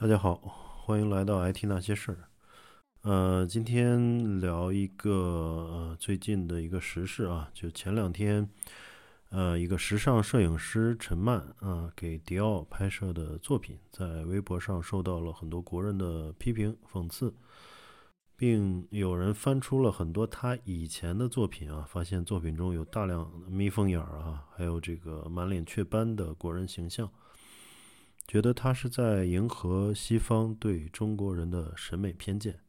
大家好，欢迎来到 IT 那些事儿。呃，今天聊一个呃最近的一个时事啊，就前两天，呃，一个时尚摄影师陈曼啊给迪奥拍摄的作品，在微博上受到了很多国人的批评讽刺，并有人翻出了很多他以前的作品啊，发现作品中有大量眯缝眼儿啊，还有这个满脸雀斑的国人形象。觉得他是在迎合西方对中国人的审美偏见，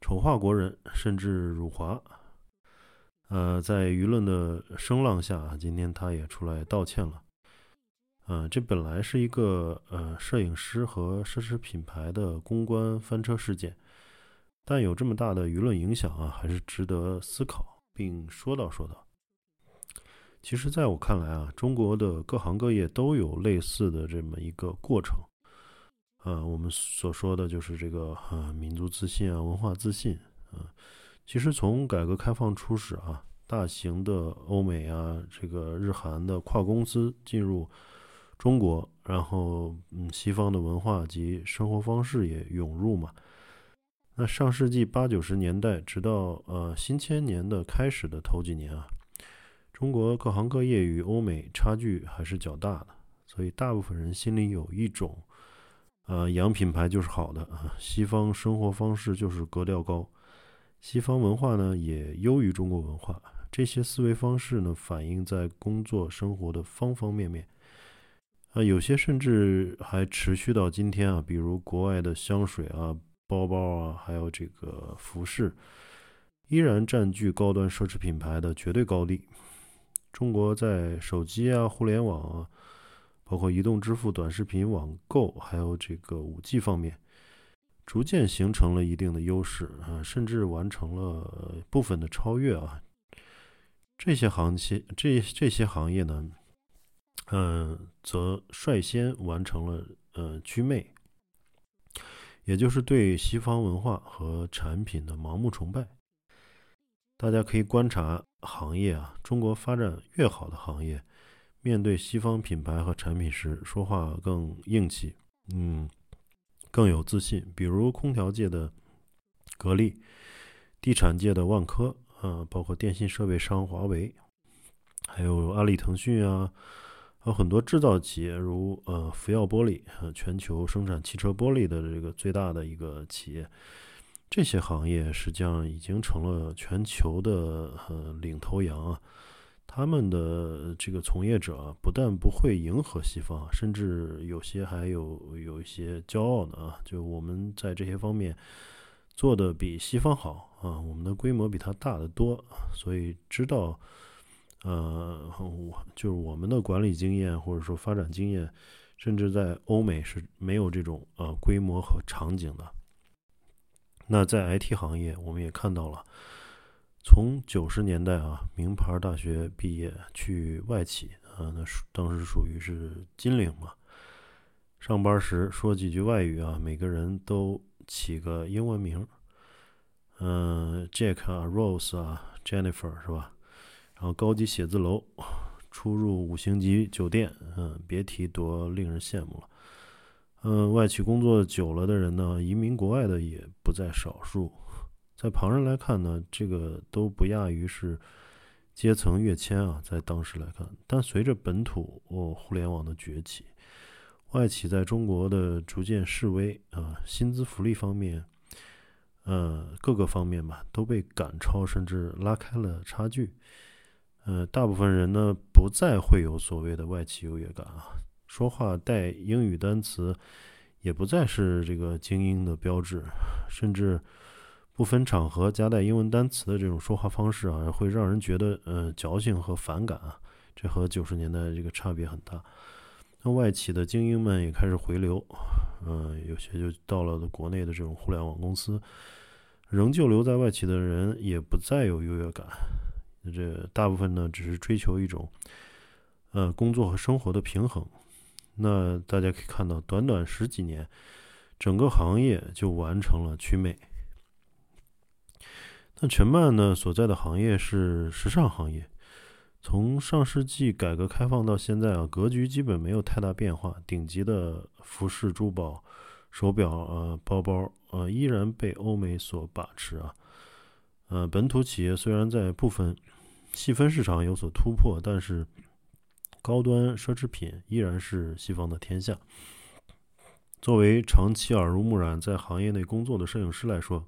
丑化国人，甚至辱华。呃，在舆论的声浪下，今天他也出来道歉了。呃，这本来是一个呃摄影师和奢侈品牌的公关翻车事件，但有这么大的舆论影响啊，还是值得思考并说道说道。其实，在我看来啊，中国的各行各业都有类似的这么一个过程。呃，我们所说的就是这个呃民族自信啊，文化自信啊。其实从改革开放初始啊，大型的欧美啊，这个日韩的跨公司进入中国，然后嗯，西方的文化及生活方式也涌入嘛。那上世纪八九十年代，直到呃新千年的开始的头几年啊。中国各行各业与欧美差距还是较大的，所以大部分人心里有一种，呃，洋品牌就是好的啊，西方生活方式就是格调高，西方文化呢也优于中国文化。这些思维方式呢，反映在工作生活的方方面面，啊，有些甚至还持续到今天啊，比如国外的香水啊、包包啊，还有这个服饰，依然占据高端奢侈品牌的绝对高地。中国在手机啊、互联网啊，包括移动支付、短视频网购，还有这个五 G 方面，逐渐形成了一定的优势啊，甚至完成了部分的超越啊。这些行业，这这些行业呢，嗯，则率先完成了呃祛魅，也就是对西方文化和产品的盲目崇拜。大家可以观察行业啊，中国发展越好的行业，面对西方品牌和产品时，说话更硬气，嗯，更有自信。比如空调界的格力，地产界的万科，啊，包括电信设备商华为，还有阿里、腾讯啊，还有很多制造企业，如呃福耀玻璃，全球生产汽车玻璃的这个最大的一个企业。这些行业实际上已经成了全球的呃领头羊啊，他们的这个从业者不但不会迎合西方，甚至有些还有有一些骄傲的啊，就我们在这些方面做的比西方好啊，我们的规模比他大得多，所以知道呃，我就是我们的管理经验或者说发展经验，甚至在欧美是没有这种呃规模和场景的。那在 IT 行业，我们也看到了，从九十年代啊，名牌大学毕业去外企啊，那当时属于是金领嘛。上班时说几句外语啊，每个人都起个英文名，嗯，Jack 啊，Rose 啊，Jennifer 是吧？然后高级写字楼，出入五星级酒店，嗯，别提多令人羡慕了。嗯，外企工作久了的人呢，移民国外的也不在少数。在旁人来看呢，这个都不亚于是阶层跃迁啊。在当时来看，但随着本土哦互联网的崛起，外企在中国的逐渐式微啊，薪资福利方面，呃，各个方面吧，都被赶超，甚至拉开了差距。呃，大部分人呢，不再会有所谓的外企优越感啊。说话带英语单词，也不再是这个精英的标志，甚至不分场合夹带英文单词的这种说话方式啊，会让人觉得呃矫情和反感啊。这和九十年代这个差别很大。那外企的精英们也开始回流，嗯，有些就到了国内的这种互联网公司，仍旧留在外企的人也不再有优越感。这大部分呢，只是追求一种呃工作和生活的平衡。那大家可以看到，短短十几年，整个行业就完成了祛魅。那全曼呢所在的行业是时尚行业，从上世纪改革开放到现在啊，格局基本没有太大变化。顶级的服饰、珠宝、手表、呃包包，呃依然被欧美所把持啊。呃，本土企业虽然在部分细分市场有所突破，但是高端奢侈品依然是西方的天下。作为长期耳濡目染在行业内工作的摄影师来说，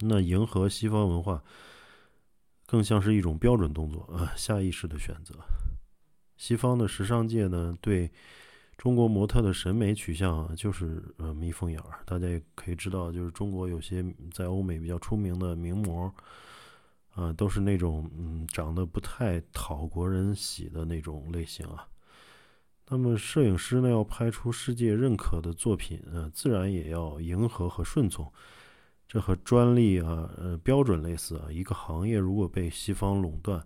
那迎合西方文化更像是一种标准动作啊，下意识的选择。西方的时尚界呢，对中国模特的审美取向就是呃眯缝眼儿。大家也可以知道，就是中国有些在欧美比较出名的名模，啊，都是那种嗯长得不太讨国人喜的那种类型啊。那么摄影师呢，要拍出世界认可的作品，呃，自然也要迎合和顺从。这和专利啊、呃标准类似啊。一个行业如果被西方垄断，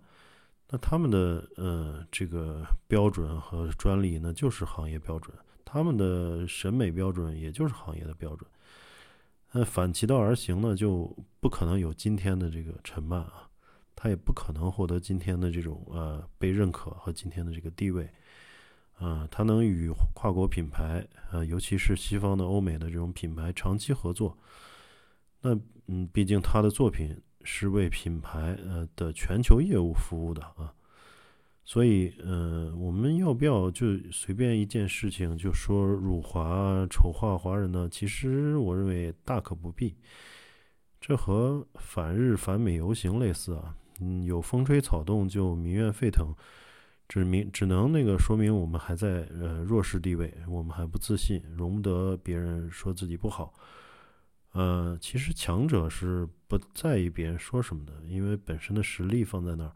那他们的呃这个标准和专利呢，就是行业标准；他们的审美标准也就是行业的标准。那反其道而行呢，就不可能有今天的这个陈曼啊，他也不可能获得今天的这种呃被认可和今天的这个地位。啊，他能与跨国品牌，呃，尤其是西方的欧美的这种品牌长期合作，那嗯，毕竟他的作品是为品牌呃的全球业务服务的啊，所以呃，我们要不要就随便一件事情就说辱华、丑化华人呢？其实我认为大可不必，这和反日反美游行类似啊，嗯，有风吹草动就民怨沸腾。只明只能那个说明我们还在呃弱势地位，我们还不自信，容不得别人说自己不好。呃，其实强者是不在意别人说什么的，因为本身的实力放在那儿，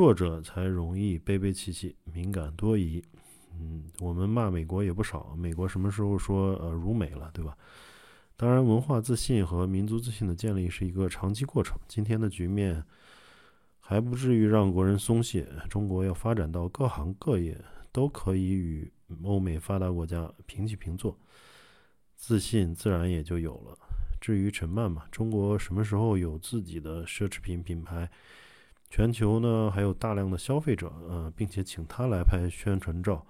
弱者才容易悲悲戚戚、敏感多疑。嗯，我们骂美国也不少，美国什么时候说呃辱美了，对吧？当然，文化自信和民族自信的建立是一个长期过程。今天的局面。还不至于让国人松懈。中国要发展到各行各业都可以与欧美发达国家平起平坐，自信自然也就有了。至于陈曼嘛，中国什么时候有自己的奢侈品品牌？全球呢还有大量的消费者，呃，并且请他来拍宣传照，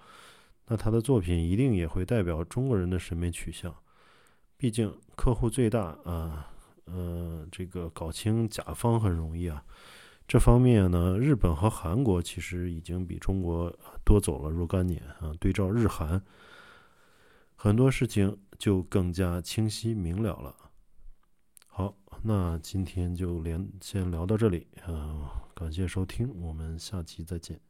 那他的作品一定也会代表中国人的审美取向。毕竟客户最大啊，呃，这个搞清甲方很容易啊。这方面呢，日本和韩国其实已经比中国多走了若干年啊。对照日韩，很多事情就更加清晰明了了。好，那今天就连先聊到这里啊，感谢收听，我们下期再见。